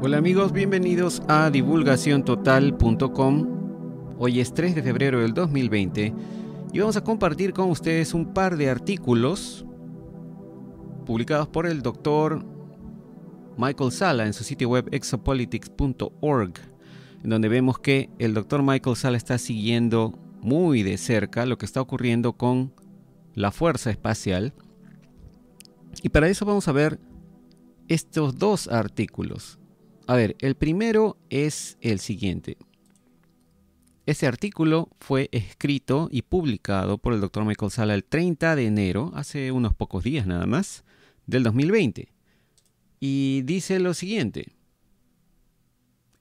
Hola amigos, bienvenidos a divulgaciontotal.com. Hoy es 3 de febrero del 2020 y vamos a compartir con ustedes un par de artículos publicados por el doctor Michael Sala en su sitio web exopolitics.org, en donde vemos que el doctor Michael Sala está siguiendo muy de cerca lo que está ocurriendo con la fuerza espacial. Y para eso vamos a ver estos dos artículos. A ver, el primero es el siguiente. Este artículo fue escrito y publicado por el doctor Michael Sala el 30 de enero, hace unos pocos días nada más, del 2020. Y dice lo siguiente.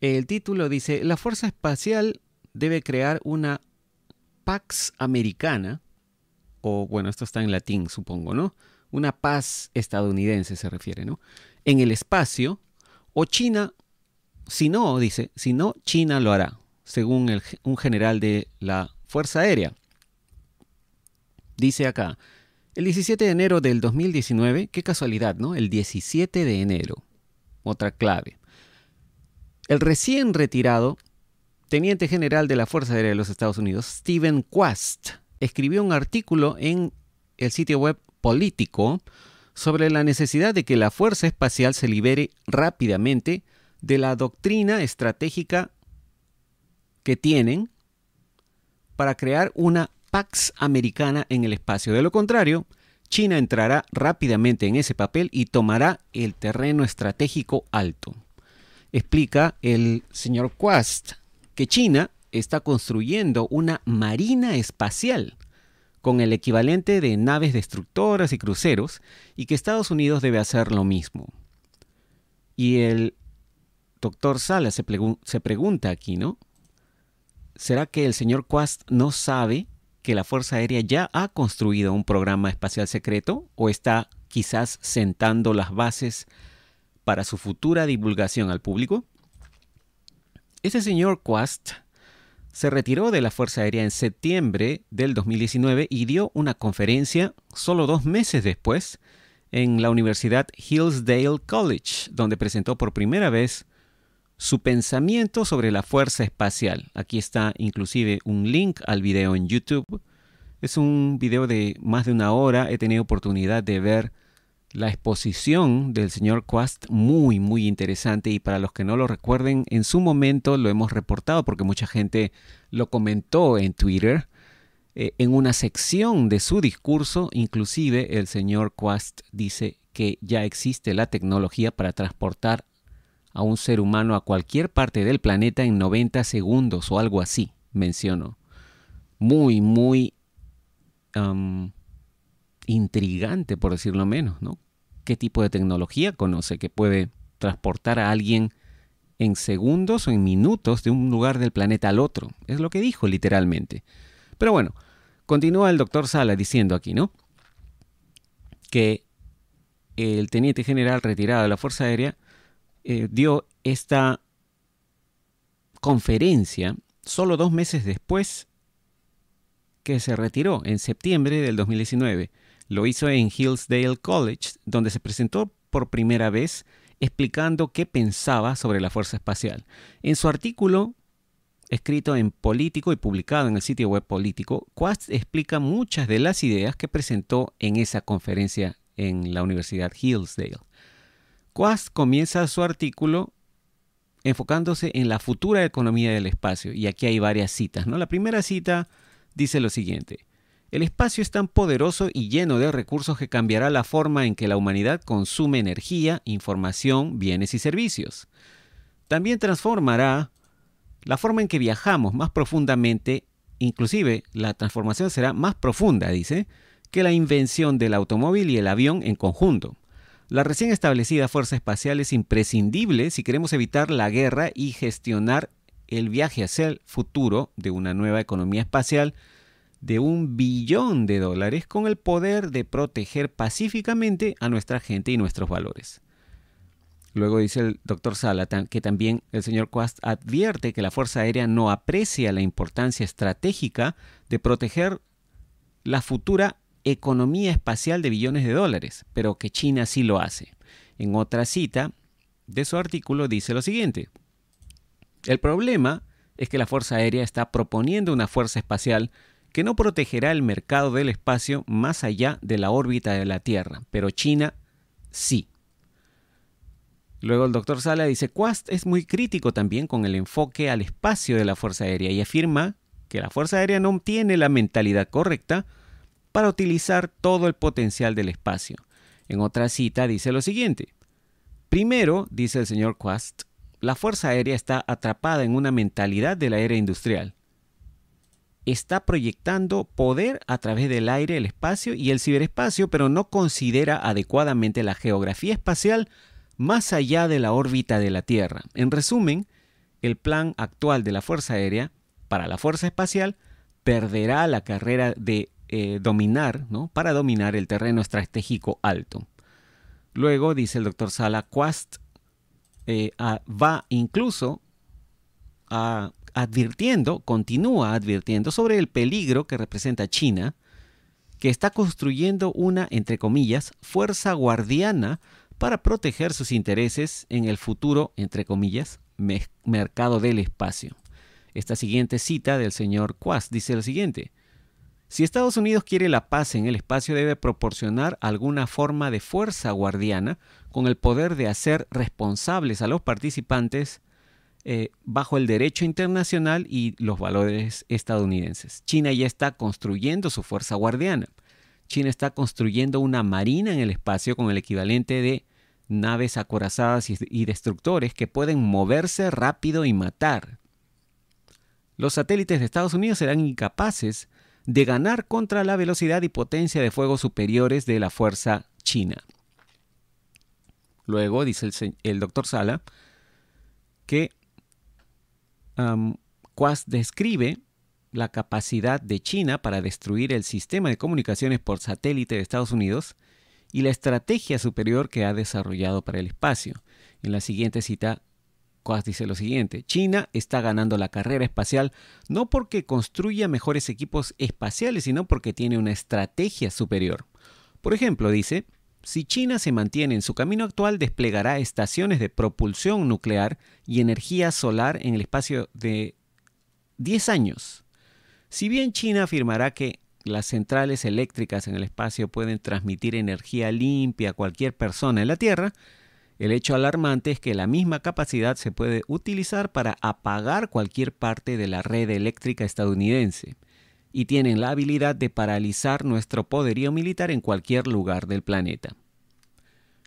El título dice, la Fuerza Espacial debe crear una Pax Americana, o bueno, esto está en latín supongo, ¿no? Una paz estadounidense se refiere, ¿no? En el espacio o China, si no, dice, si no, China lo hará, según un general de la Fuerza Aérea. Dice acá, el 17 de enero del 2019, qué casualidad, ¿no? El 17 de enero, otra clave. El recién retirado teniente general de la Fuerza Aérea de los Estados Unidos, Stephen Quast, escribió un artículo en el sitio web Político sobre la necesidad de que la Fuerza Espacial se libere rápidamente de la doctrina estratégica que tienen para crear una Pax Americana en el espacio. De lo contrario, China entrará rápidamente en ese papel y tomará el terreno estratégico alto. Explica el señor Quast que China está construyendo una marina espacial con el equivalente de naves destructoras y cruceros, y que Estados Unidos debe hacer lo mismo. Y el doctor Sala se, se pregunta aquí, ¿no? ¿Será que el señor Quast no sabe que la Fuerza Aérea ya ha construido un programa espacial secreto o está quizás sentando las bases para su futura divulgación al público? Ese señor Quast se retiró de la Fuerza Aérea en septiembre del 2019 y dio una conferencia solo dos meses después en la Universidad Hillsdale College, donde presentó por primera vez su pensamiento sobre la fuerza espacial. Aquí está inclusive un link al video en YouTube. Es un video de más de una hora. He tenido oportunidad de ver la exposición del señor Quast muy muy interesante y para los que no lo recuerden en su momento lo hemos reportado porque mucha gente lo comentó en Twitter eh, en una sección de su discurso inclusive el señor Quast dice que ya existe la tecnología para transportar a un ser humano a cualquier parte del planeta en 90 segundos o algo así mencionó. Muy muy intrigante, por decirlo menos, ¿no? ¿Qué tipo de tecnología conoce que puede transportar a alguien en segundos o en minutos de un lugar del planeta al otro? Es lo que dijo literalmente. Pero bueno, continúa el doctor Sala diciendo aquí, ¿no? Que el teniente general retirado de la Fuerza Aérea eh, dio esta conferencia solo dos meses después que se retiró, en septiembre del 2019. Lo hizo en Hillsdale College, donde se presentó por primera vez explicando qué pensaba sobre la fuerza espacial. En su artículo, escrito en Político y publicado en el sitio web Político, Quast explica muchas de las ideas que presentó en esa conferencia en la Universidad Hillsdale. Quast comienza su artículo enfocándose en la futura economía del espacio, y aquí hay varias citas. ¿no? La primera cita dice lo siguiente. El espacio es tan poderoso y lleno de recursos que cambiará la forma en que la humanidad consume energía, información, bienes y servicios. También transformará la forma en que viajamos más profundamente, inclusive la transformación será más profunda, dice, que la invención del automóvil y el avión en conjunto. La recién establecida Fuerza Espacial es imprescindible si queremos evitar la guerra y gestionar el viaje hacia el futuro de una nueva economía espacial de un billón de dólares con el poder de proteger pacíficamente a nuestra gente y nuestros valores. Luego dice el doctor Sala que también el señor Quast advierte que la Fuerza Aérea no aprecia la importancia estratégica de proteger la futura economía espacial de billones de dólares, pero que China sí lo hace. En otra cita, de su artículo dice lo siguiente. El problema es que la Fuerza Aérea está proponiendo una fuerza espacial que no protegerá el mercado del espacio más allá de la órbita de la Tierra, pero China sí. Luego el doctor Sala dice, Quast es muy crítico también con el enfoque al espacio de la Fuerza Aérea y afirma que la Fuerza Aérea no tiene la mentalidad correcta para utilizar todo el potencial del espacio. En otra cita dice lo siguiente. Primero, dice el señor Quast, la Fuerza Aérea está atrapada en una mentalidad de la era industrial. Está proyectando poder a través del aire, el espacio y el ciberespacio, pero no considera adecuadamente la geografía espacial más allá de la órbita de la Tierra. En resumen, el plan actual de la Fuerza Aérea para la Fuerza Espacial perderá la carrera de eh, dominar, ¿no? para dominar el terreno estratégico alto. Luego, dice el doctor Sala, Quast eh, va incluso advirtiendo, continúa advirtiendo sobre el peligro que representa China, que está construyendo una, entre comillas, fuerza guardiana para proteger sus intereses en el futuro, entre comillas, mercado del espacio. Esta siguiente cita del señor Quast dice lo siguiente. Si Estados Unidos quiere la paz en el espacio debe proporcionar alguna forma de fuerza guardiana con el poder de hacer responsables a los participantes eh, bajo el derecho internacional y los valores estadounidenses. China ya está construyendo su fuerza guardiana. China está construyendo una marina en el espacio con el equivalente de naves acorazadas y, destructores que pueden moverse rápido y matar. Los satélites de Estados Unidos serán incapaces de ganar contra la velocidad y potencia de fuego superiores de la fuerza china. Luego, dice el, doctor Sala, que um, describe la capacidad de China para destruir el sistema de comunicaciones por satélite de Estados Unidos y la estrategia superior que ha desarrollado para el espacio. En la siguiente cita, Quast dice lo siguiente, China está ganando la carrera espacial no porque construya mejores equipos espaciales, sino porque tiene una estrategia superior. Por ejemplo, dice, si China se mantiene en su camino actual, desplegará estaciones de propulsión nuclear y energía solar en el espacio de 10 años. Si bien China afirmará que las centrales eléctricas en el espacio pueden transmitir energía limpia a cualquier persona en la Tierra, el hecho alarmante es que la misma capacidad se puede utilizar para apagar cualquier parte de la red eléctrica estadounidense y tienen la habilidad de paralizar nuestro poderío militar en cualquier lugar del planeta.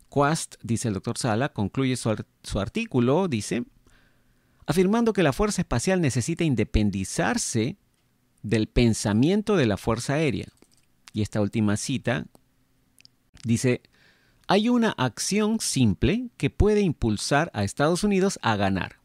Quast, dice el doctor Sala, concluye su, su artículo, dice, afirmando que la Fuerza Espacial necesita independizarse del pensamiento de la Fuerza Aérea. Y esta última cita dice, hay una acción simple que puede impulsar a Estados Unidos a ganar.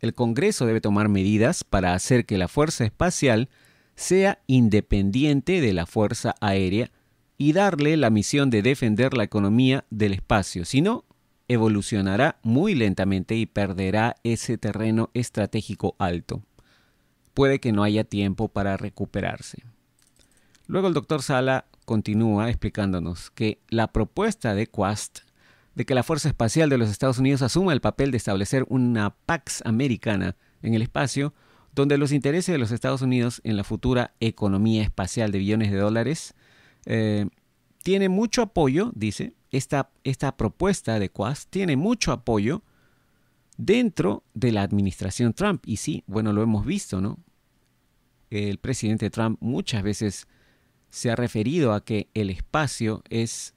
El Congreso debe tomar medidas para hacer que la Fuerza Espacial sea independiente de la Fuerza Aérea y darle la misión de defender la economía del espacio. Si no, evolucionará muy lentamente y perderá ese terreno estratégico alto puede que no haya tiempo para recuperarse. Luego el doctor Sala continúa explicándonos que la propuesta de Quast de que la Fuerza Espacial de los Estados Unidos asuma el papel de establecer una Pax americana en el espacio, donde los intereses de los Estados Unidos en la futura economía espacial de billones de dólares eh, tiene mucho apoyo, dice, esta, esta propuesta de Quast tiene mucho apoyo dentro de la administración Trump. Y sí, bueno, lo hemos visto, ¿no? El presidente Trump muchas veces se ha referido a que el espacio es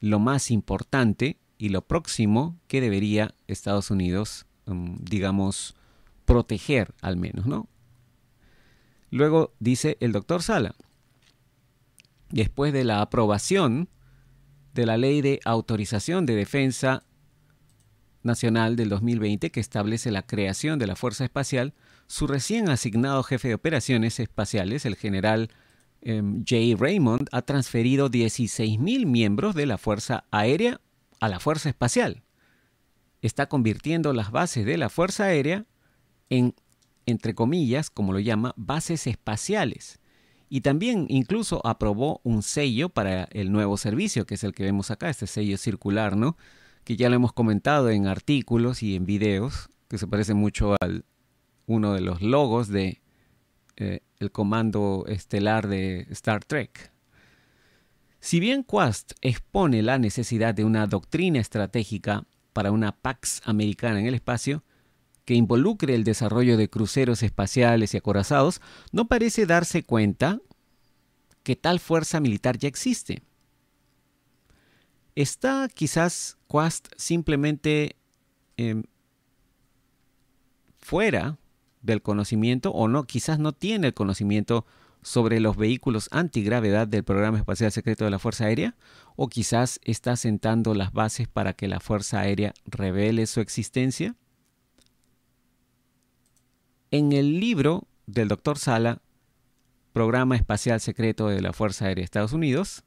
lo más importante y lo próximo que debería Estados Unidos, um, digamos, proteger al menos, ¿no? Luego dice el doctor Sala, después de la aprobación de la ley de autorización de defensa Nacional del 2020 que establece la creación de la Fuerza Espacial, su recién asignado jefe de operaciones espaciales, el general em, Jay Raymond, ha transferido 16.000 miembros de la Fuerza Aérea a la Fuerza Espacial. Está convirtiendo las bases de la Fuerza Aérea en, entre comillas, como lo llama, bases espaciales. Y también incluso aprobó un sello para el nuevo servicio, que es el que vemos acá, este sello circular, ¿no? que ya lo hemos comentado en artículos y en videos, que se parece mucho al uno de los logos de eh, el comando estelar de Star Trek. Si bien Quast expone la necesidad de una doctrina estratégica para una Pax americana en el espacio, que involucre el desarrollo de cruceros espaciales y acorazados, no parece darse cuenta que tal fuerza militar ya existe. ¿Está quizás Quast simplemente em, fuera del conocimiento o no? Quizás no tiene el conocimiento sobre los vehículos antigravedad del programa espacial secreto de la Fuerza Aérea? ¿O quizás está sentando las bases para que la Fuerza Aérea revele su existencia? En el libro del Dr. Sala, Programa Espacial Secreto de la Fuerza Aérea de Estados Unidos,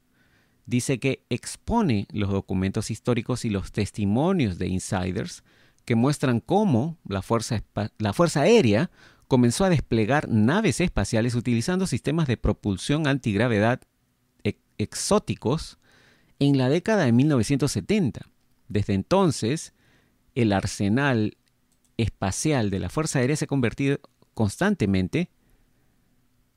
dice que expone los documentos históricos y los testimonios de insiders que muestran cómo la Fuerza, la fuerza Aérea comenzó a desplegar naves espaciales utilizando sistemas de propulsión antigravedad exóticos en la década de 1970. Desde entonces, el arsenal espacial de la Fuerza Aérea se ha convertido constantemente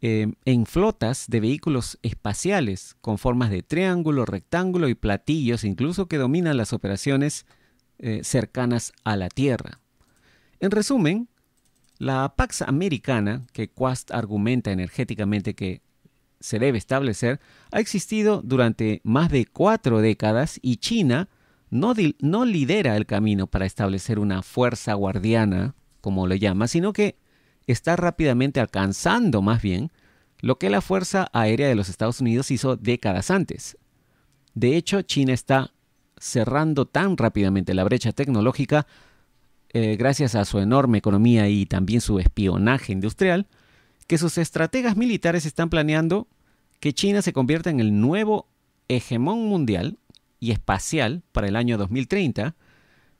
eh, en flotas de vehículos espaciales con formas de triángulo, rectángulo y platillos, incluso que dominan las operaciones eh, cercanas a la Tierra. En resumen, la Pax Americana, que Quast argumenta energéticamente que se debe establecer, ha existido durante más de cuatro décadas y China no, lidera el camino para establecer una fuerza guardiana, como lo llama, sino que está rápidamente alcanzando más bien lo que la Fuerza Aérea de los Estados Unidos hizo décadas antes. De hecho, China está cerrando tan rápidamente la brecha tecnológica eh, gracias a su enorme economía y también su espionaje industrial, que sus estrategas militares están planeando que China se convierta en el nuevo hegemón mundial y espacial para el año 2030,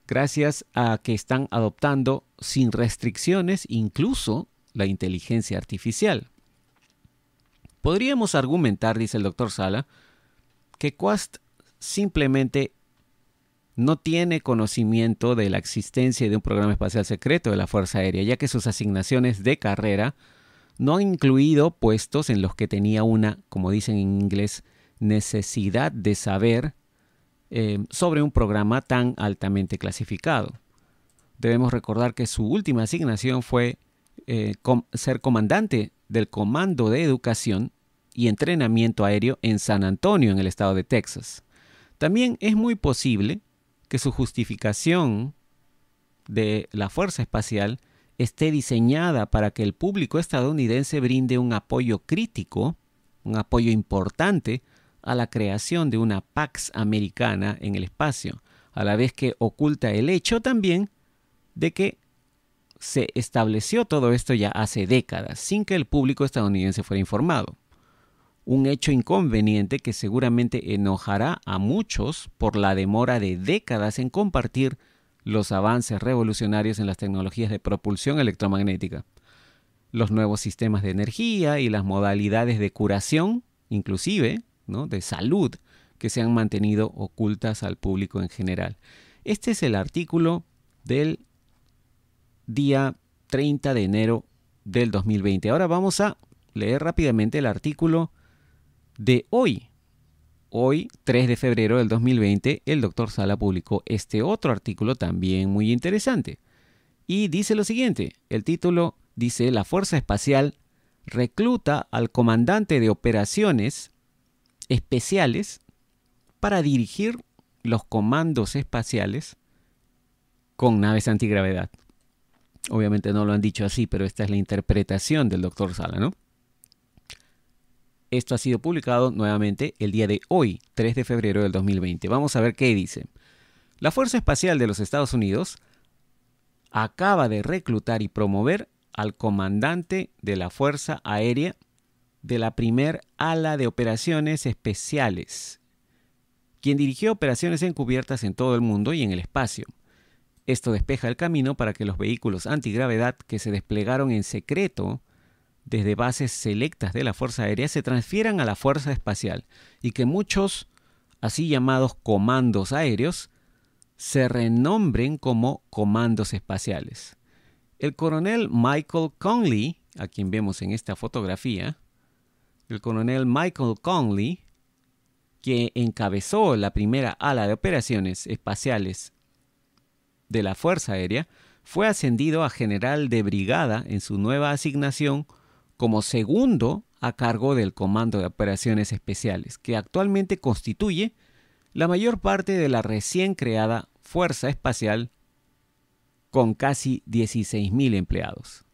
gracias a que están adoptando sin restricciones incluso la inteligencia artificial. Podríamos argumentar, dice el doctor Sala, que Quast simplemente no tiene conocimiento de la existencia de un programa espacial secreto de la Fuerza Aérea, ya que sus asignaciones de carrera no han incluido puestos en los que tenía una, como dicen en inglés, necesidad de saber eh, sobre un programa tan altamente clasificado. Debemos recordar que su última asignación fue eh, ser comandante del Comando de Educación y Entrenamiento Aéreo en San Antonio, en el estado de Texas. También es muy posible que su justificación de la Fuerza Espacial esté diseñada para que el público estadounidense brinde un apoyo crítico, un apoyo importante a la creación de una Pax americana en el espacio, a la vez que oculta el hecho también de que se estableció todo esto ya hace décadas, sin que el público estadounidense fuera informado. Un hecho inconveniente que seguramente enojará a muchos por la demora de décadas en compartir los avances revolucionarios en las tecnologías de propulsión electromagnética, los nuevos sistemas de energía y las modalidades de curación, inclusive, de salud, que se han mantenido ocultas al público en general. Este es el artículo del día 30 de enero del 2020. Ahora vamos a leer rápidamente el artículo de hoy. Hoy, 3 de febrero del 2020, el doctor Sala publicó este otro artículo también muy interesante. Y dice lo siguiente, el título dice La Fuerza Espacial recluta al comandante de operaciones especiales para dirigir los comandos espaciales con naves antigravedad. Obviamente no lo han dicho así, pero esta es la interpretación del doctor Sala, ¿no? Esto ha sido publicado nuevamente el día de hoy, 3 de febrero del 2020. Vamos a ver qué dice. La Fuerza Espacial de los Estados Unidos acaba de reclutar y promover al comandante de la Fuerza Aérea de la primer ala de operaciones especiales, quien dirigió operaciones encubiertas en todo el mundo y en el espacio. Esto despeja el camino para que los vehículos antigravedad que se desplegaron en secreto desde bases selectas de la Fuerza Aérea se transfieran a la Fuerza Espacial y que muchos así llamados comandos aéreos se renombren como comandos espaciales. El coronel Michael Conley, a quien vemos en esta fotografía, el coronel Michael Conley, que encabezó la primera ala de operaciones espaciales de la Fuerza Aérea, fue ascendido a general de brigada en su nueva asignación como segundo a cargo del Comando de Operaciones Especiales, que actualmente constituye la mayor parte de la recién creada Fuerza Espacial con casi 16.000 empleados.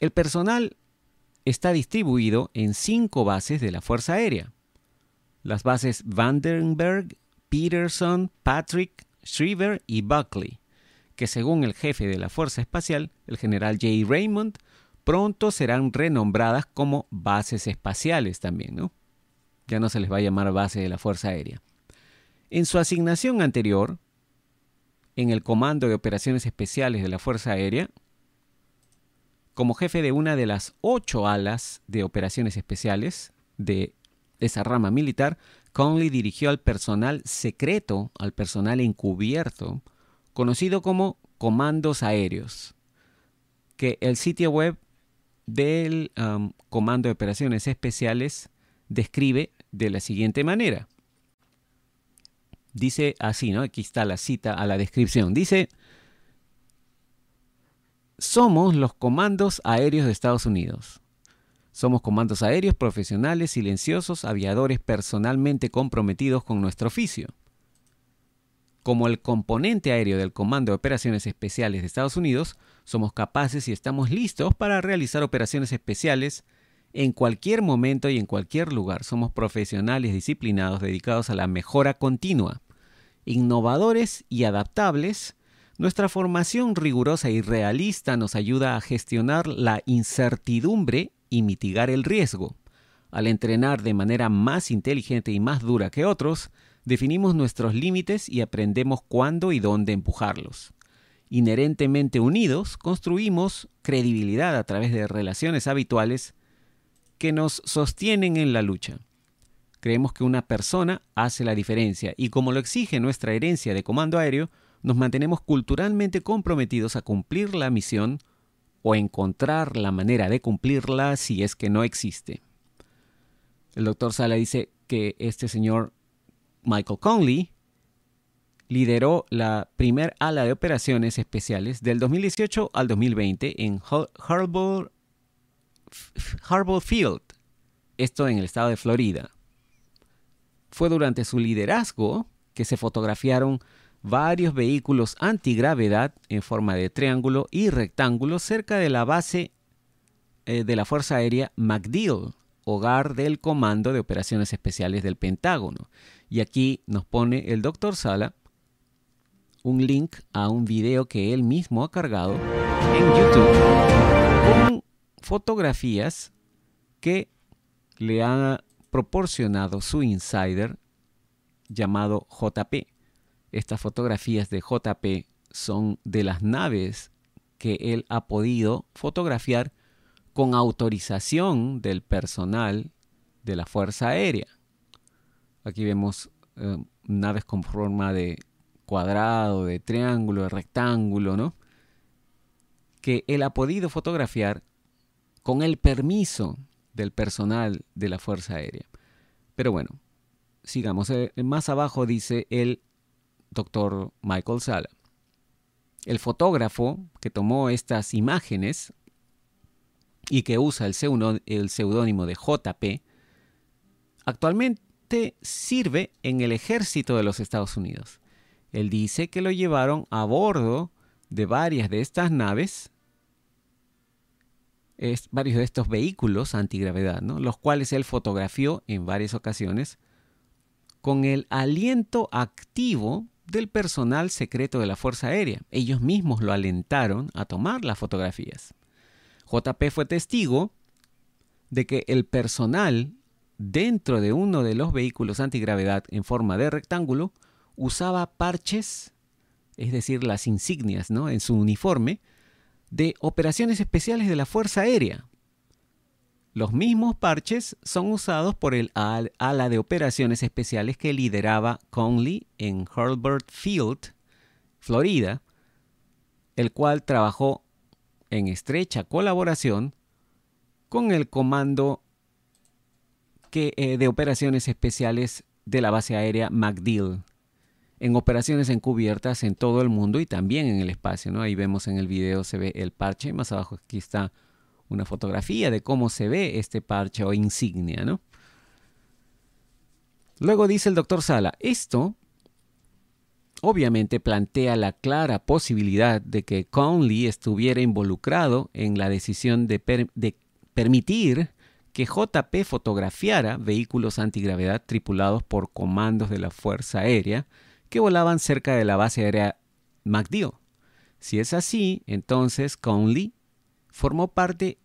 El personal está distribuido en cinco bases de la Fuerza Aérea. Las bases Vandenberg, Peterson, Patrick, Shriver y Buckley, que según el jefe de la Fuerza Espacial, el general J. Raymond, pronto serán renombradas como bases espaciales también, ¿no? Ya no se les va a llamar base de la Fuerza Aérea. En su asignación anterior, en el Comando de Operaciones Especiales de la Fuerza Aérea, como jefe de una de las ocho alas de operaciones especiales de esa rama militar, Conley dirigió al personal secreto, al personal encubierto, conocido como comandos aéreos, que el sitio web del um, Comando de Operaciones Especiales describe de la siguiente manera. Dice así, ¿no? Aquí está la cita a la descripción. Dice, somos los comandos aéreos de Estados Unidos. Somos comandos aéreos profesionales, silenciosos, aviadores personalmente comprometidos con nuestro oficio. Como el componente aéreo del Comando de Operaciones Especiales de Estados Unidos, somos capaces y estamos listos para realizar operaciones especiales en cualquier momento y en cualquier lugar. Somos profesionales disciplinados dedicados a la mejora continua, innovadores y adaptables. Nuestra formación rigurosa y realista nos ayuda a gestionar la incertidumbre y mitigar el riesgo. Al entrenar de manera más inteligente y más dura que otros, definimos nuestros límites y aprendemos cuándo y dónde empujarlos inherentemente unidos, construimos credibilidad a través de relaciones habituales que nos sostienen en la lucha. Creemos que una persona hace la diferencia y como lo exige nuestra herencia de comando aéreo, nos mantenemos culturalmente comprometidos a cumplir la misión o encontrar la manera de cumplirla si es que no existe. El doctor Sala dice que este señor Michael Conley lideró la primer ala de operaciones especiales del 2018 al 2020 en Harbor, Field, esto en el estado de Florida. Fue durante su liderazgo que se fotografiaron varios vehículos antigravedad en forma de triángulo y rectángulo cerca de la base eh, de la Fuerza Aérea MacDill, hogar del Comando de Operaciones Especiales del Pentágono. Y aquí nos pone el doctor Sala un link a un video que él mismo ha cargado en YouTube con fotografías que le ha proporcionado su insider llamado JP. Estas fotografías de JP son de las naves que él ha podido fotografiar con autorización del personal de la Fuerza Aérea. Aquí vemos eh, naves con forma de cuadrado, de triángulo, de rectángulo, ¿no? Que él ha podido fotografiar con el permiso del personal de la Fuerza Aérea. Pero bueno, sigamos. Eh, más abajo dice el doctor Michael Sala. El fotógrafo que tomó estas imágenes y que usa el seudónimo de JP, actualmente sirve en el ejército de los Estados Unidos. Él dice que lo llevaron a bordo de varias de estas naves, es, varios de estos vehículos antigravedad, ¿no? los cuales él fotografió en varias ocasiones con el aliento activo del personal secreto de la Fuerza Aérea. Ellos mismos lo alentaron a tomar las fotografías. JP fue testigo de que el personal dentro de uno de los vehículos antigravedad en forma de rectángulo usaba parches, es decir, las insignias ¿no? en su uniforme, de operaciones especiales de la Fuerza Aérea. Los mismos parches son usados por el ala de operaciones especiales que lideraba Conley en Hurlburt Field, Florida, el cual trabajó en estrecha colaboración con el Comando eh, de Operaciones Especiales de la base aérea MacDill en operaciones encubiertas en todo el mundo y también en el espacio. ¿no? Ahí vemos en el video, se ve el parche, más abajo aquí está una fotografía de cómo se ve este parche o insignia. ¿no? Luego dice el doctor Sala, esto obviamente plantea la clara posibilidad de que Conley estuviera involucrado en la decisión de, permitir que JP fotografiara vehículos antigravedad tripulados por comandos de la Fuerza Aérea que volaban cerca de la base aérea MacDill. Si es así, entonces Conley formó parte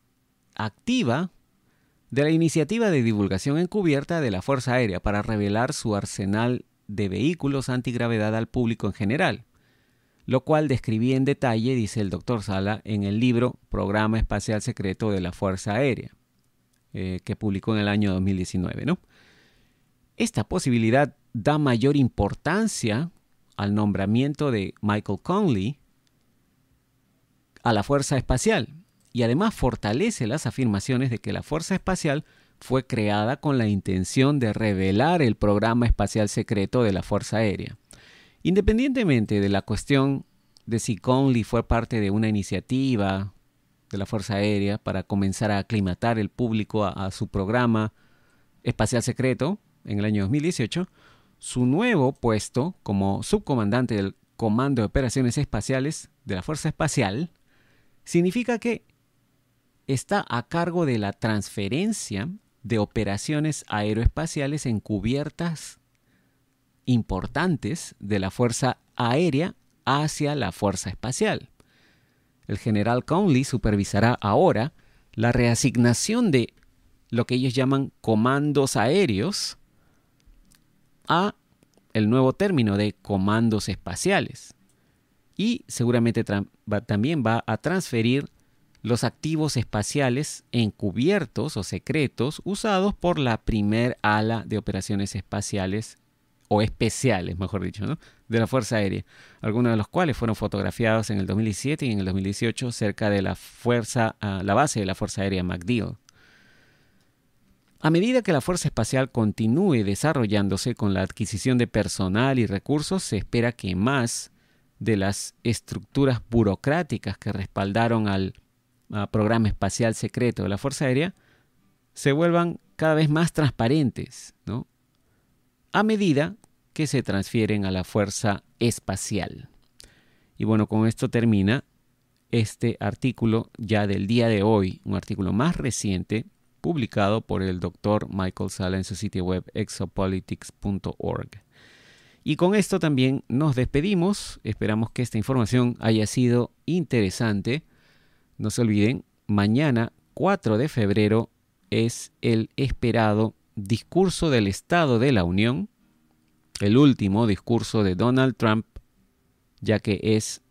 activa de la iniciativa de divulgación encubierta de la Fuerza Aérea para revelar su arsenal de vehículos antigravedad al público en general, lo cual describí en detalle, dice el doctor Sala, en el libro Programa Espacial Secreto de la Fuerza Aérea, eh, que publicó en el año 2019. ¿no? Esta posibilidad da mayor importancia al nombramiento de Michael Conley a la Fuerza Espacial y además fortalece las afirmaciones de que la Fuerza Espacial fue creada con la intención de revelar el programa espacial secreto de la Fuerza Aérea. Independientemente de la cuestión de si Conley fue parte de una iniciativa de la Fuerza Aérea para comenzar a aclimatar el público a, a su programa espacial secreto en el año 2018, su nuevo puesto como subcomandante del Comando de Operaciones Espaciales de la Fuerza Espacial significa que está a cargo de la transferencia de operaciones aeroespaciales encubiertas importantes de la Fuerza Aérea hacia la Fuerza Espacial. El general Conley supervisará ahora la reasignación de lo que ellos llaman comandos aéreos a el nuevo término de comandos espaciales. Y seguramente también va a transferir los activos espaciales encubiertos o secretos usados por la primer ala de operaciones espaciales o especiales, mejor dicho, de la Fuerza Aérea, algunos de los cuales fueron fotografiados en el 2017 y en el 2018 cerca de la fuerza, ah, la base de la Fuerza Aérea MacDill. A medida que la Fuerza Espacial continúe desarrollándose con la adquisición de personal y recursos, se espera que más de las estructuras burocráticas que respaldaron al programa espacial secreto de la Fuerza Aérea se vuelvan cada vez más transparentes, ¿no? A medida que se transfieren a la Fuerza Espacial. Y bueno, con esto termina este artículo ya del día de hoy, un artículo más reciente publicado por el doctor Michael Sala en su sitio web exopolitics.org. Y con esto también nos despedimos. Esperamos que esta información haya sido interesante. No se olviden, mañana 4 de febrero es el esperado discurso del Estado de la Unión, el último discurso de Donald Trump, ya que es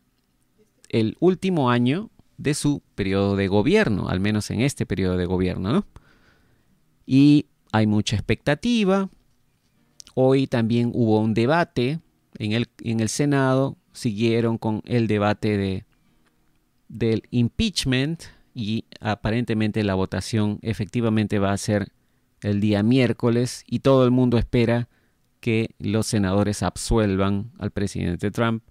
el último año de su periodo de gobierno, al menos en este periodo de gobierno, ¿no? y hay mucha expectativa. Hoy también hubo un debate en el, en el Senado, siguieron con el debate de, del impeachment y aparentemente la votación efectivamente va a ser el día miércoles y todo el mundo espera que los senadores absuelvan al presidente Trump.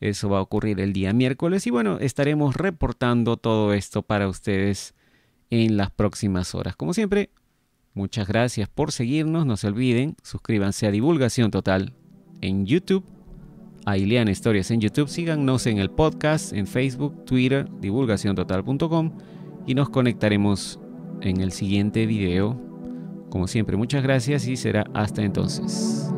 Eso va a ocurrir el día miércoles y bueno, estaremos reportando todo esto para ustedes en las próximas horas. Como siempre, Muchas gracias por seguirnos. No se olviden, suscríbanse a Divulgación Total en YouTube, a Ileana Historias en YouTube. Síganos en el podcast, en Facebook, Twitter, divulgaciontotal.com y nos conectaremos en el siguiente video. Como siempre, muchas gracias y será hasta entonces.